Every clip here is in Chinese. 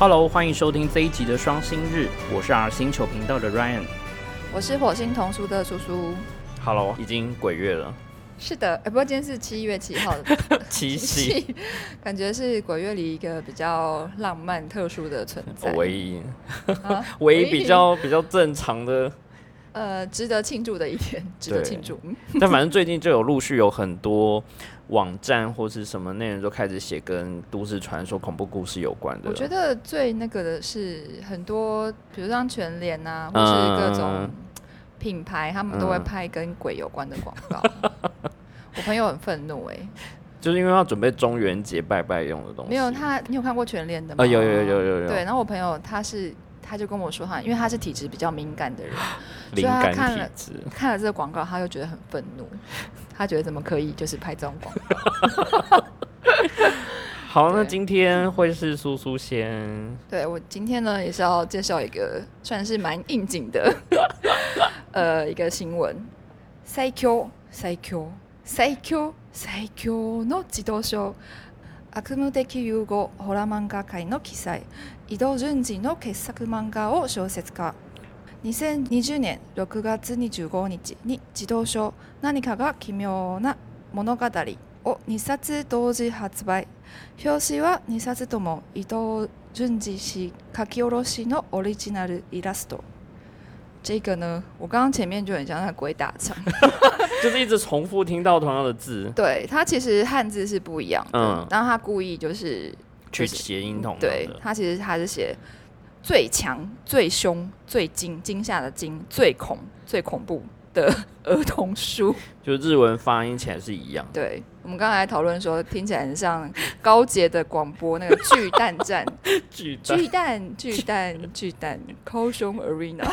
Hello，欢迎收听这一集的双星日，我是 R 星球频道的 Ryan。我是火星童书的叔叔。Hello，已经鬼月了，是的，哎、不过今天是七月七号的。七夕，感觉是鬼月里一个比较浪漫、特殊的存在。唯一。啊？唯一比较比较正常的，呃值得庆祝的一天，值得对庆祝。嗯但反正最近就有陆续有很多网站或是什么内容都开始写跟都市传说、恐怖故事有关的。我觉得最那个的是很多，比如像全联啊，或是各种嗯品牌，他们都会嗯拍跟鬼有关的广告。我朋友很愤怒哎、就是因为要准备中元节拜拜用的东西。没有他，你有看过全联的吗？啊，有有有有有有，对，然后我朋友他是，他就跟我说哈，因为他是体质比较敏感的人，灵所以他感看了。看了这个广告，他就觉得很愤怒，他觉得怎么可以就是拍这种广告？好，那对今天会是苏苏先，对我今天呢也是要介绍一个算是蛮应景的呃一个新闻，最強最強最強最強の自動書悪夢的融合ホラー漫画界の記載伊藤潤二の傑作漫画を小説化 2020年6月25日に自動書「何かが奇妙な物語」を2冊同時発売表紙は2冊とも伊藤潤二氏書き下ろしのオリジナルイラスト。这个呢，我刚刚前面就很像在鬼打墙，就是一直重复听到同样的字，对它其实汉字是不一样的，嗯然后他故意就是去谐音同样对的。他其实他是写最强、最凶、最惊惊吓的惊、最恐、最恐怖的儿童书。就日文发音起来是一样的。对我们刚才讨论说，听起来很像高捷的广播那个巨蛋战。巨 蛋巨蛋，巨蛋，巨蛋，高雄 Arena，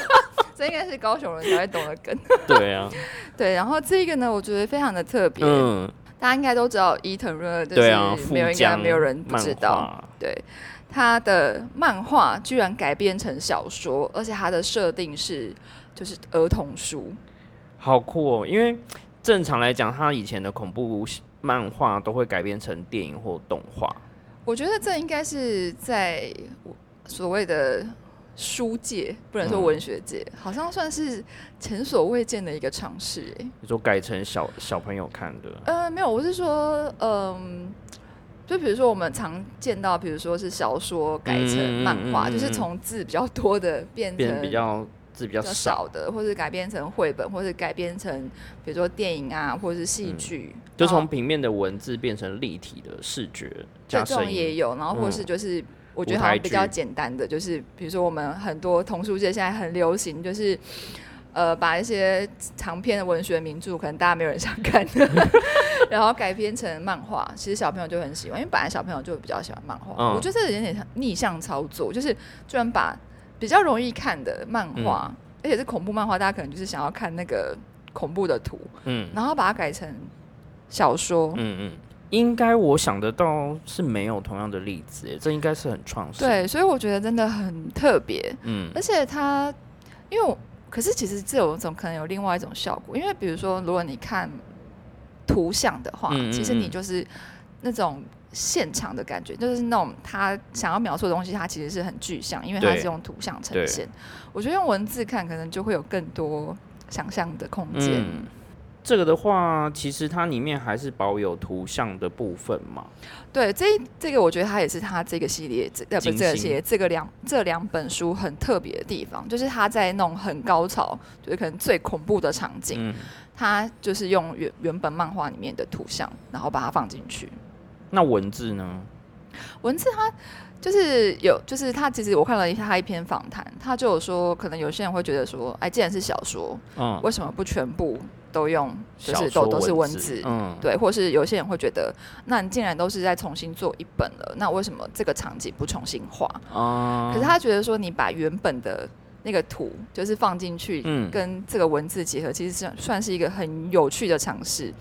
这应该是高雄人才会懂的梗。对啊，对，然后这个呢，我觉得非常的特别，嗯，大家应该都知道伊藤润二，就对啊，是没有应该没有人不知道。对，他的漫画居然改编成小说，而且他的设定是就是儿童书。好酷哦！因为正常来讲，他以前的恐怖漫画都会改编成电影或动画。我觉得这应该是在所谓的书界，不能说嗯文学界，好像算是前所未见的一个尝试。哎，你说改成小小朋友看的，呃，没有，我是说，嗯、就比如说我们常见到，比如说是小说改成漫画，就是从字比较多的变变成比较字比较少，的，或者改编成绘本，或者改编成比如说电影啊，或者是戏剧，就从平面的文字变成立体的视觉对这加声音。种也有，然后或是嗯就是。我觉得好像比较简单的，就是比如说我们很多童书界现在很流行，就是呃把一些长篇的文学名著，可能大家没有人想看的，然后改编成漫画，其实小朋友就很喜欢，因为本来小朋友就比较喜欢漫画。嗯我觉得这有点像逆向操作，就是居然把比较容易看的漫画，而且是恐怖漫画，大家可能就是想要看那个恐怖的图，嗯然后把它改成小说。嗯嗯，应该我想得到是没有同样的例子耶，这应该是很创新。，对，所以我觉得真的很特别。嗯而且它，因为我，可是其实这种种可能有另外一种效果，因为比如说，如果你看图像的话，嗯嗯其实你嗯就是那种现场的感觉，就是那种他想要描述的东西，它其实是很具象，因为它是用图像呈现。我觉得用文字看，可能就会有更多想象的空间。嗯，这个的话，其实它里面还是保有图像的部分嘛。对，这这个我觉得它也是它这个系列，这呃不是这个系列，这个两这两本书很特别的地方，就是它在那种很高潮，就是可能最恐怖的场景，嗯，它就是用原原本漫画里面的图像，然后把它放进去。那文字呢？文字它就是有，就是他其实我看了一下他一篇访谈，他就有说，可能有些人会觉得说，哎，既然是小说，嗯，为什么不全部都用，是都都是文字字？嗯，对，或是有些人会觉得，那你既然都是在重新做一本了，那为什么这个场景不重新画？啊，可是他觉得说，你把原本的那个图就是放进去，嗯跟这个文字结合，其实算算是一个很有趣的尝试。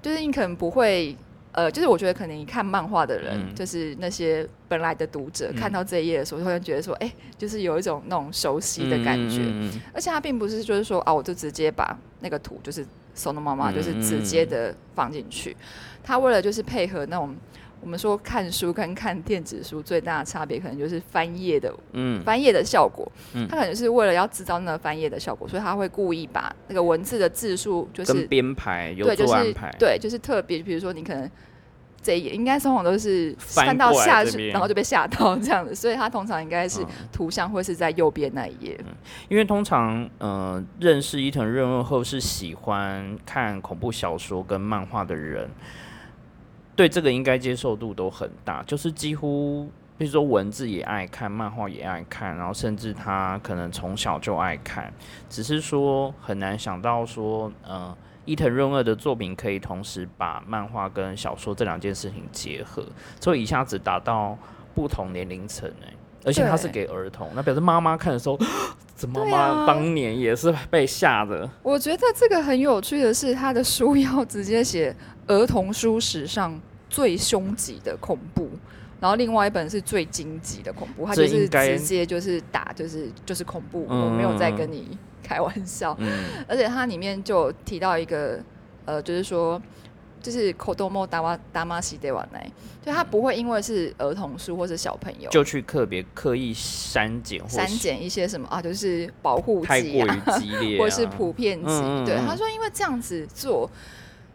就是你可能不会，呃，就是我觉得可能你看漫画的人，嗯就是那些本来的读者，嗯看到这一页的时候，突然觉得说，哎、就是有一种那种熟悉的感觉。而且它并不是就是说啊，我就直接把那个图就是 Sono 妈妈嗯就是直接的放进去。他为了就是配合那种我们说看书跟看电子书最大的差别，可能就是翻页的嗯，翻页的效果。嗯。它可能是为了要制造那个翻页的效果，所以他会故意把那个文字的字数就是编排有对，就是做安排，对，就是特别，比如说你可能这一页应该通常都是翻翻到下去，然后就被吓到这样子，所以它通常应该是嗯。图像会是在右边那一页。因为通常，呃，认识伊藤润二后是喜欢看恐怖小说跟漫画的人，对这个应该接受度都很大，就是几乎，比如说文字也爱看，漫画也爱看，然后甚至他可能从小就爱看，只是说很难想到说，呃，伊藤润二的作品可以同时把漫画跟小说这两件事情结合，所以一下子达到不同年龄层哎。而且他是给儿童，那表示妈妈看的时候，怎么妈当年也是被吓的。我觉得这个很有趣的是，他的书要直接写儿童书史上最凶极的恐怖。然后另外一本是最荆棘的恐怖，它就是直接就是打，就是就是恐怖，嗯我没有在跟你开玩笑。嗯，而且它里面就提到一个，呃，就是说，就是口多莫达瓦达玛西德瓦奈，就它不会因为是儿童书或是小朋友，就去特别刻意删减或是删减一些什么啊，就是保护太过剂啊，于激烈、啊，或是普遍级。对，他说因为这样子做，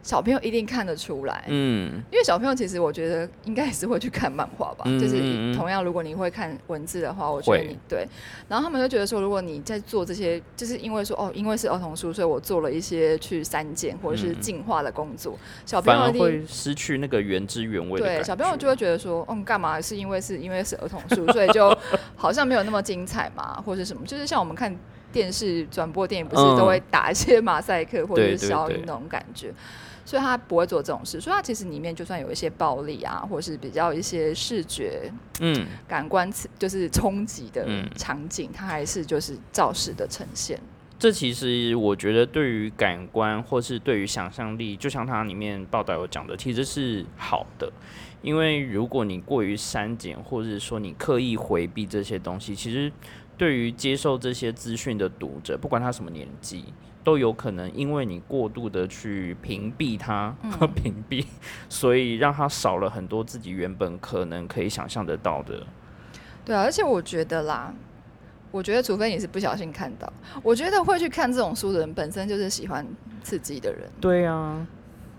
小朋友一定看得出来。嗯。因为小朋友其实我觉得应该也是会去看漫画吧，嗯就是同样如果你会看文字的话，我觉得你对，然后他们就觉得说，如果你在做这些，就是因为说哦，因为是儿童书，所以我做了一些去删减或者是嗯进化的工作，小朋友一定会失去那个原汁原味的对。小朋友就会觉得说，嗯，干嘛？是因为是因为是儿童书，所以就好像没有那么精彩嘛，或者什么，就是像我们看电视转播电影，不是嗯。都会打一些马赛克或者是消音那种感觉。所以他不会做这种事，所以他其实里面就算有一些暴力啊，或是比较一些视觉嗯，感官刺就是冲击的嗯场景，它还是就是照实的呈现。这其实我觉得对于感官或是对于想象力，就像它里面报道有讲的，其实是好的。因为如果你过于删减，或者是说你刻意回避这些东西，其实对于接受这些资讯的读者，不管他什么年纪，都有可能因为你过度的去屏蔽他和，屏蔽，所以让他少了很多自己原本可能可以想象得到的。对啊，而且我觉得啦，我觉得除非你是不小心看到，我觉得会去看这种书的人本身就是喜欢刺激的人。对啊，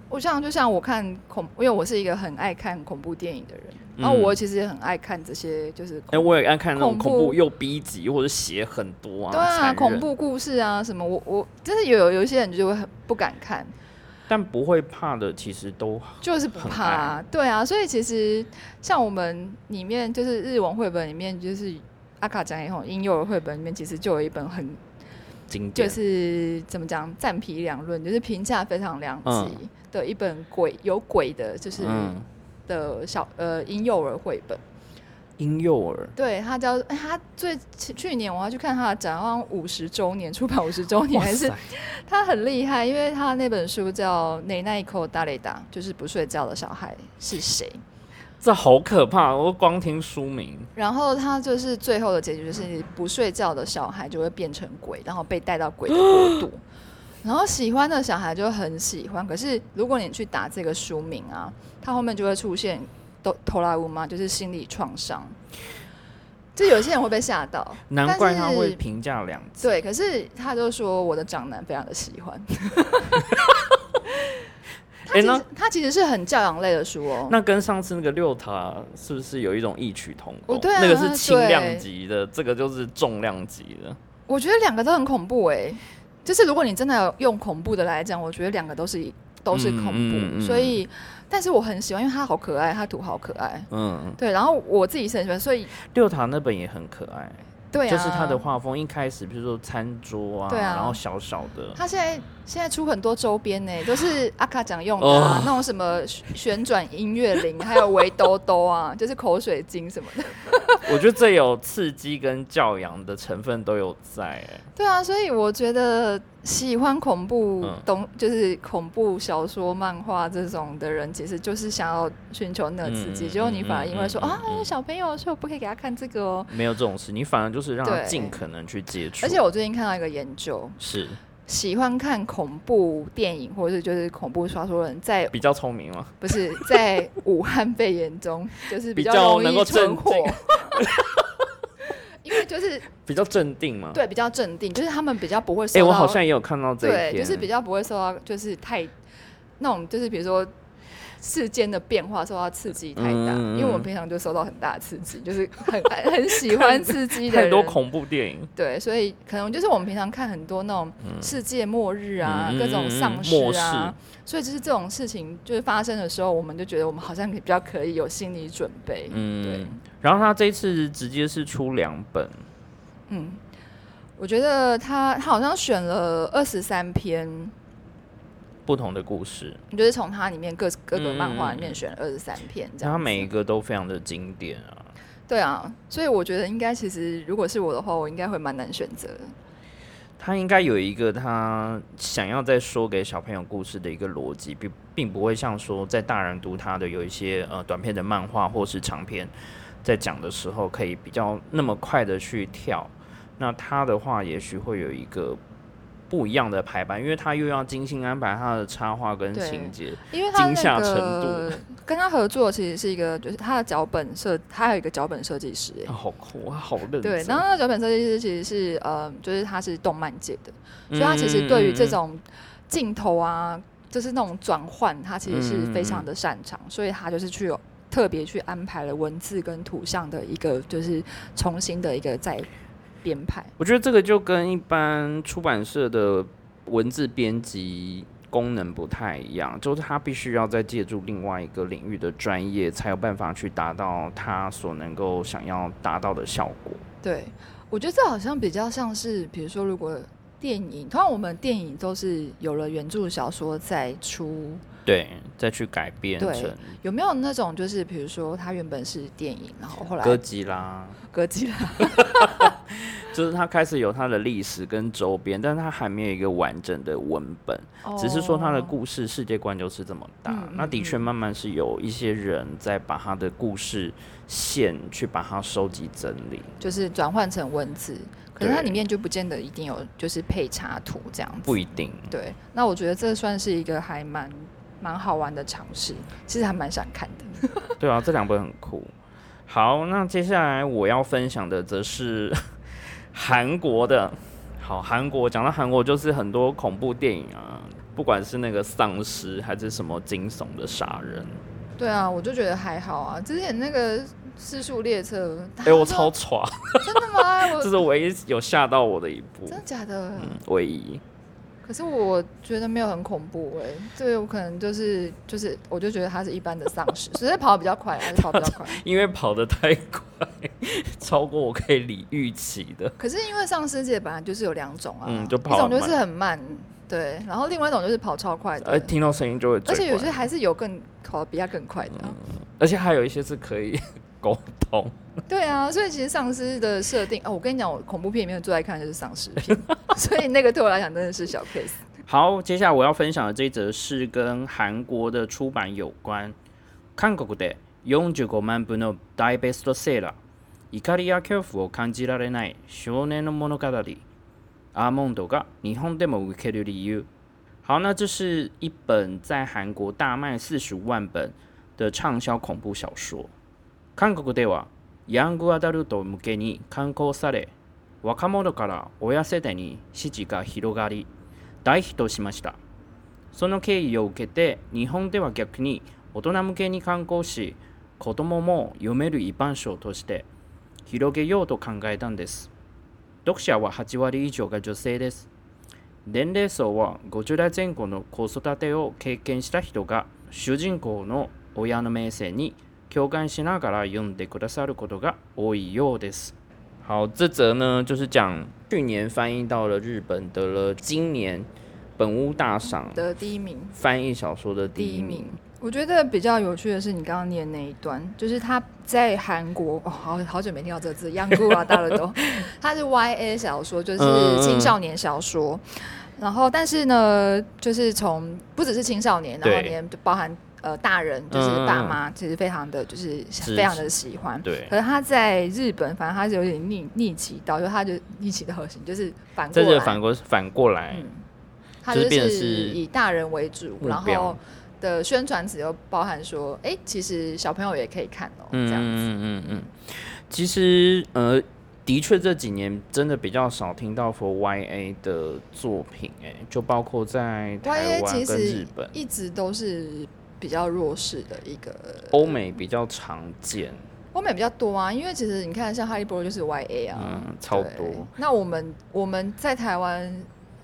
我像就像我看恐，因为我是一个很爱看恐怖电影的人，然后嗯。我其实也很爱看这些就是哎、恐我也爱看那种恐怖又逼急或者血很多啊，对啊恐怖故事啊什么，我我就是有有一些人就会很不敢看，但不会怕的，其实都就是不怕啊，对啊，所以其实像我们里面就是日文绘本里面就是阿卡讲以后婴幼儿绘本里面其实就有一本很就经典。是怎么讲，赞皮两论，就是评价非常两嗯。极的一本鬼有鬼的，就是嗯，的小呃婴幼儿绘本。婴幼儿对，他叫他最去去年我要去看他的展，好像五十周年出版五十周年，还是他很厉害，因为他那本书叫《内奈口大雷达》，就是不睡觉的小孩是谁。这好可怕！我光听书名，然后他就是最后的结局，就是不睡觉的小孩就会变成鬼，然后被带到鬼的国度。然后喜欢的小孩就很喜欢，可是如果你去打这个书名啊，它后面就会出现都头拉乌嘛，就是心理创伤。就有些人会被吓到，难怪他会评价两次。对，可是他就说我的长男非常的喜欢。他其实他其实是很教养类的书哦。那跟上次那个六塔是不是有一种异曲同工？哦对啊那个是轻量对级的，这个就是重量级的。我觉得两个都很恐怖哎、就是如果你真的有用恐怖的来讲，我觉得两个都是都是恐怖，嗯嗯。嗯所以但是我很喜欢，因为它好可爱，它图好可爱，嗯，对，然后我自己是很喜欢，所以六堂那本也很可爱，对啊，就是它的画风一开始，比如说餐桌啊，对啊。然后小小的，它现在现在出很多周边呢，都是阿卡讲用的、啊哦。那种什么旋转音乐铃，还有围兜兜啊，就是口水巾什么的。我觉得这有刺激跟教养的成分都有在、哎，对啊，所以我觉得喜欢恐怖嗯东、就是恐怖小说、漫画这种的人，其实就是想要寻求那个刺激。嗯结果你反而因为说、啊，嗯小朋友，所以我不可以给他看这个哦。没有这种事，你反而就是让他尽可能去接触。而且我最近看到一个研究，是喜欢看恐怖电影或者是就是恐怖小说的人，在比较聪明吗？不是在武汉肺炎中，就是比较容易较能够存活 因为就是比较镇定嘛？。对比较镇定，就是他们比较不会受哎、到，我好像也有看到这一对，就是比较不会受到就是太那种就是比如说。世间的变化受到刺激太大，因为我们平常就受到很大的刺激，就是很很很喜欢刺激的人，太多恐怖电影，对，所以可能就是我们平常看很多那种世界末日啊，嗯各种丧尸末啊，所以就是这种事情就是发生的时候，我们就觉得我们好像比较可以有心理准备。嗯，对，然后他这次直接是出两本，嗯，我觉得他他好像选了二十三篇，不同的故事，你就是从它里面各各个嗯漫画里面选了二十三篇这样子。它每一个都非常的经典啊。对啊，所以我觉得应该其实如果是我的话，我应该会蛮难选择的。他应该有一个他想要再说给小朋友故事的一个逻辑，并并不会像说在大人读他的有一些呃短片的漫画或是长篇，在讲的时候可以比较那么快的去跳。那他的话，也许会有一个不一样的排版，因为他又要精心安排他的插画跟情节。因为他惊吓程那个跟他合作，其实是一个就是他的脚本设，他还有一个脚本设计师、欸啊、好酷，他好认真。对，然后那个脚本设计师其实是呃，就是他是动漫界的，所以他其实对于这种镜头啊，就是那种转换，他其实是非常的擅长，所以他就是去有特别去安排了文字跟图像的一个就是重新的一个再编排。我觉得这个就跟一般出版社的文字编辑功能不太一样，就是他必须要再借助另外一个领域的专业，才有办法去达到他所能够想要达到的效果。对，我觉得这好像比较像是，比如说如果电影，通常我们电影都是有了原著小说再出，对，再去改编对成有没有那种就是比如说它原本是电影，然后后来哥吉拉，哥吉拉，就是它开始有它的历史跟周边，但是他还没有一个完整的文本，只是说它的哦故事世界观就是这么大。那的确慢慢是有一些人在把它的故事线去把它收集整理。就是转换成文字，可是它里面就不见得一定有就是配插图这样子。不一定，对，那我觉得这算是一个还蛮蛮好玩的尝试，其实还蛮想看的。对啊，这两本很酷。好，那接下来我要分享的则是 韩国的。好，韩国讲到韩国就是很多恐怖电影啊，不管是那个丧尸还是什么惊悚的杀人，对啊，我就觉得还好啊。之前那个《失速列车》，哎、我超 歘，真的吗？这是唯一有吓到我的一部，真的假的？嗯，唯一。可是我觉得没有很恐怖哎、这个有可能就是就是，我就觉得它是一般的丧尸，只是跑得比较快，还是跑得比较快。因为跑得太快，超过我可以理预期的。可是因为丧尸界本来就是有两种啊，嗯就跑很一种就是很慢，对，然后另外一种就是跑超快的，呃，听到声音就会而且有些还是有更跑得比它更快的啊、而且还有一些是可以沟通。对啊，所以其实丧尸的设定哦，我跟你讲，我恐怖片里面最爱看的就是丧尸片，所以那个对我来讲真的是小 case。好，接下来我要分享的这一则是跟韩国的出版有关。韓国で45万部の大ベストセーラー、怒りや恐怖を感じられない少年の物語。アーモンドが日本でも受ける理由。好，那这是一本在韩国大卖四十五万本的畅销恐怖小说。 韓国ではヤングアダルト向けに刊行され、若者から親世代に支持が広がり、大ヒットしました。その経緯を受けて、日本では逆に大人向けに刊行し、子供も読める一般書として広げようと考えたんです。読者は8割以上が女性です。年齢層は50代前後の子育てを経験した人が主人公の親の名声に共感しながら読んでくださることが多いようです。好，这则呢就是讲去年翻译到了日本，得了今年本屋大赏的第一名，翻译小说的第第一一名名。。我觉得比较有趣的是你刚刚念那一段，就是他在韩国哦，好好久没听到这个字，央姑啊，大了都，它是 YA 小说，就是嗯青少年小说。然后，但是呢，就是从不只是青少年，然后对连就包含 呃大人，就是嗯爸妈，其实非常的就是非常的喜欢。对，可是他在日本，反正他是有点逆逆其道，就他就逆其道行，就是反过来，这就反过反过来，嗯，它就是以大人为主，然后的宣传词又包含说，哎、其实小朋友也可以看哦、这样子。嗯嗯嗯嗯，其实呃，的确这几年真的比较少听到 for YA 的作品、哎，就包括在台 YA 湾其实跟日本、一直都是比较弱势的一个，欧美比较常见，欧美比较多啊，因为其实你看像哈利波特就是 YA 啊，嗯，超多，那我们我们在台湾，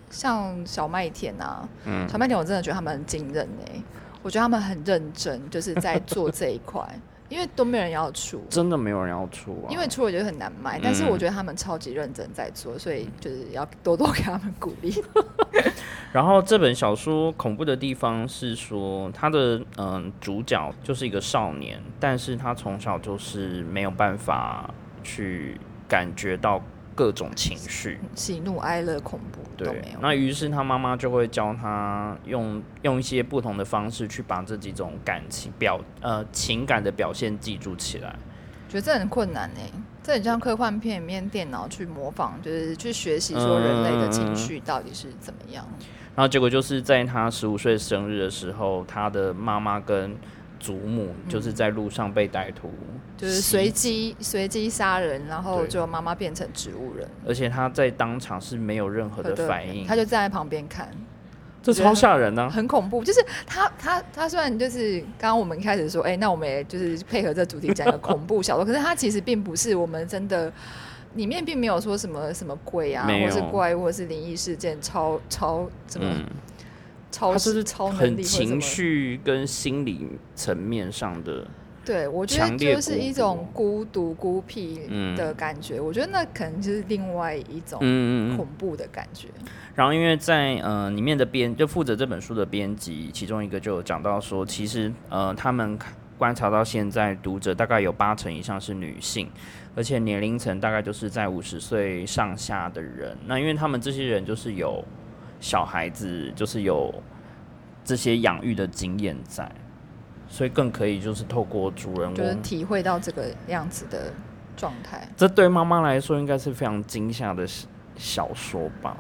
像小麦田啊，嗯。小麦田我真的觉得他们很惊人哎、我觉得他们很认真，就是在做这一块，因为都没有人要出，真的没有人要出啊，因为出我觉得很难卖，但是嗯我觉得他们超级认真在做，所以就是要多多给他们鼓励。然后这本小说恐怖的地方是说，他的嗯主角就是一个少年，但是他从小就是没有办法去感觉到各种情绪，喜怒哀乐恐怖都对没有，。那于是他妈妈就会教他用用一些不同的方式去把这几种感情表呃情感的表现记住起来。觉得这很困难哎、这很像科幻片里面电脑去模仿，就是去学习说人类的情绪到底是怎么样。然后结果就是在他十五岁生日的时候，他的妈妈跟祖母就是在路上被歹徒袭就是随机随机杀人，然后就妈妈变成植物人，而且他在当场是没有任何的反应，他就站在旁边看，这超吓人呢、啊。很恐怖。就是他他他虽然就是刚刚我们一开始说，哎、那我们也就是配合这主题讲一个恐怖小说，可是他其实并不是我们真的。里面并没有说什么什么鬼啊，或是怪物，或是灵异事件，超超什么、嗯，超他就是超能很情绪跟心理层面上的，对，我觉得就是一种孤独孤僻嗯的感觉。我觉得那可能就是另外一种恐怖的感觉。然后因为在呃里面的编就负责这本书的编辑，其中一个就有讲到说，其实呃他们观察到现在读者大概有八成以上是女性，而且年龄层大概就是在五十岁上下的人。那因为他们这些人就是有小孩子，就是有这些养育的经验在，所以更可以就是透过主人就是翁。体会到这个样子的状态。这对妈妈来说应该是非常惊吓的小小说吧？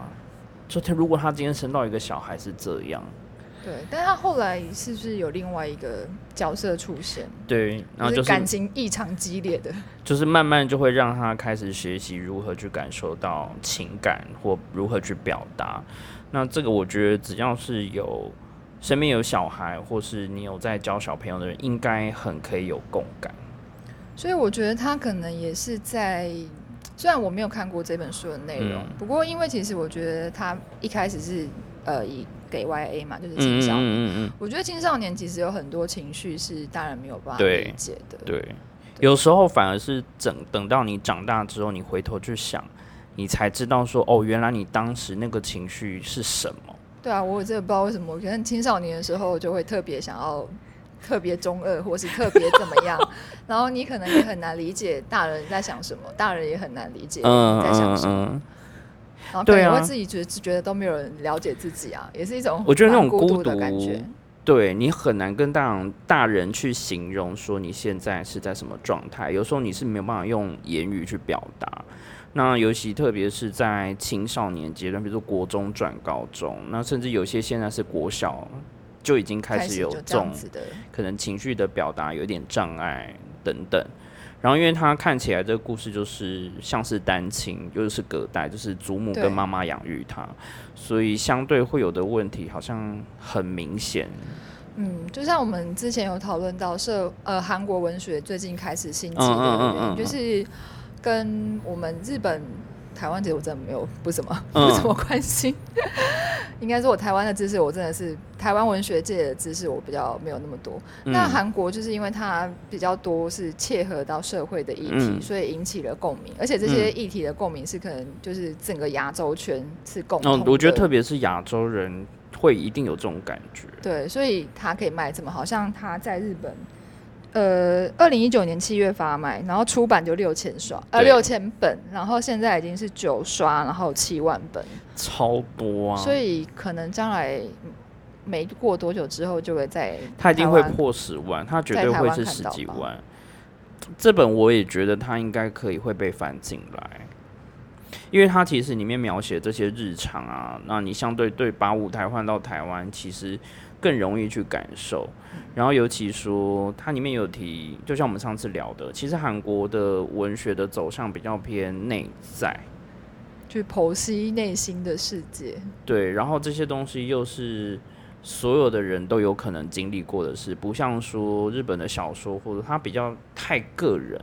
就他如果他今天生到一个小孩是这样，对，但他后来是不是有另外一个角色出现？对，然后就是就感情异常激烈的。就是慢慢就会让他开始学习如何去感受到情感或如何去表达。那这个我觉得只要是有身边有小孩，或是你有在教小朋友的人，应该很可以有共感。所以我觉得他可能也是在，虽然我没有看过这本书的内容，嗯不过因为其实我觉得他一开始是呃以给 YA 嘛，就是青少年。嗯嗯我觉得青少年其实有很多情绪是大人没有办法理解的。对，有时候反而是等等到你长大之后，你回头去想，你才知道说，哦，原来你当时那个情绪是什么。对啊，我真的不知道为什么，可能青少年的时候就会特别想要特别中二，或是特别怎么样，然后你可能也很难理解大人在想什么，大人也很难理解嗯你在想嗯什么，嗯，然后可对啊能会自己觉得觉得都没有人了解自己啊，也是一种我觉得那种孤种孤的感觉。对你很难跟大人大人去形容说你现在是在什么状态，有时候你是没有办法用言语去表达。那尤其特别是在青少年阶段，比如说国中转高中，那甚至有些现在是国小就已经开始有这种可能情绪的表达有点障碍等等。然后，因为他看起来这个故事就是像是单亲，又是隔代，就是祖母跟妈妈养育他，所以相对会有的问题好像很明显。嗯，就像我们之前有讨论到社呃韩国文学最近开始兴起的嗯嗯嗯，嗯嗯就是跟我们日本、台湾其实我真的没有不怎么嗯不怎么关心。应该说，我台湾的知识，我真的是台湾文学界的知识，我比较没有那么多。那嗯韩国就是因为它比较多是切合到社会的议题，嗯所以引起了共鸣，而且这些议题的共鸣是可能就是整个亚洲圈是共同我觉得特别是亚洲人会一定有这种感觉。对，所以它可以卖这么好，像他在日本，呃，二零一九年七月发卖，然后出版就六千刷，呃，对六千本，然后现在已经是九刷，然后七万本，超多啊！所以可能将来没过多久之后就会在他一定会破十万，他绝对会是十几万。这本我也觉得他应该可以会被翻进来。因为它其实里面描写这些日常啊，那你相对对把舞台换到台湾，其实更容易去感受。然后尤其说它里面有提，就像我们上次聊的，其实韩国的文学的走向比较偏内在，去剖析内心的世界。对，然后这些东西又是所有的人都有可能经历过的事，不像说日本的小说或者它比较太个人。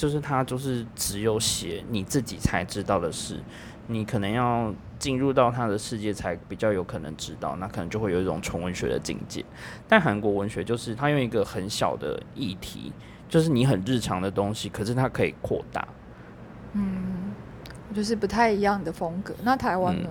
就是他，就是只有写你自己才知道的事，你可能要进入到他的世界才比较有可能知道，那可能就会有一种纯文学的境界。但韩国文学就是他用一个很小的议题，就是你很日常的东西，可是它可以扩大。嗯，就是不太一样的风格。那台湾呢？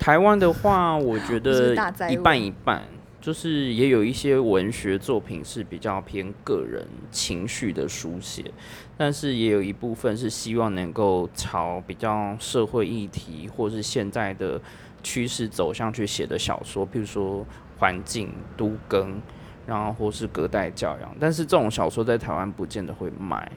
台湾的话，我觉 得一半一半。就是也有一些文学作品是比较偏个人情绪的书写，但是也有一部分是希望能够朝比较社会议题或是现在的趋势走向去写的小说，譬如说环境都更，然后或是隔代教养，但是这种小说在台湾不见得会卖。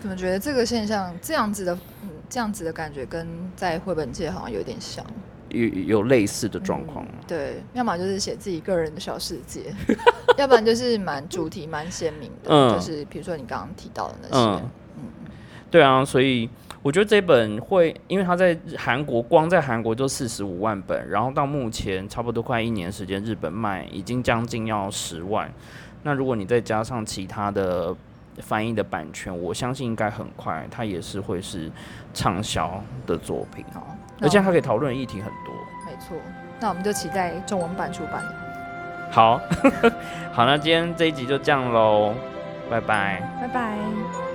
怎么觉得这个现象这样子的，嗯，这样子的感觉跟在绘本界好像有点像。有有类似的状况，对，要么就是写自己个人的小世界，要不然就是蛮主题蛮鲜明的，就是比如说你刚刚提到的那些，嗯，对啊，所以我觉得这本会，因为它在韩国光在韩国就四十五万本，然后到目前差不多快一年时间，日本卖已经将近要十万，那如果你再加上其他的翻译的版权，我相信应该很快它也是会是畅销的作品。而且它可以讨论的议题很多，没错。那我们就期待中文版出版。好，好，那今天这一集就这样喽，拜拜，拜拜。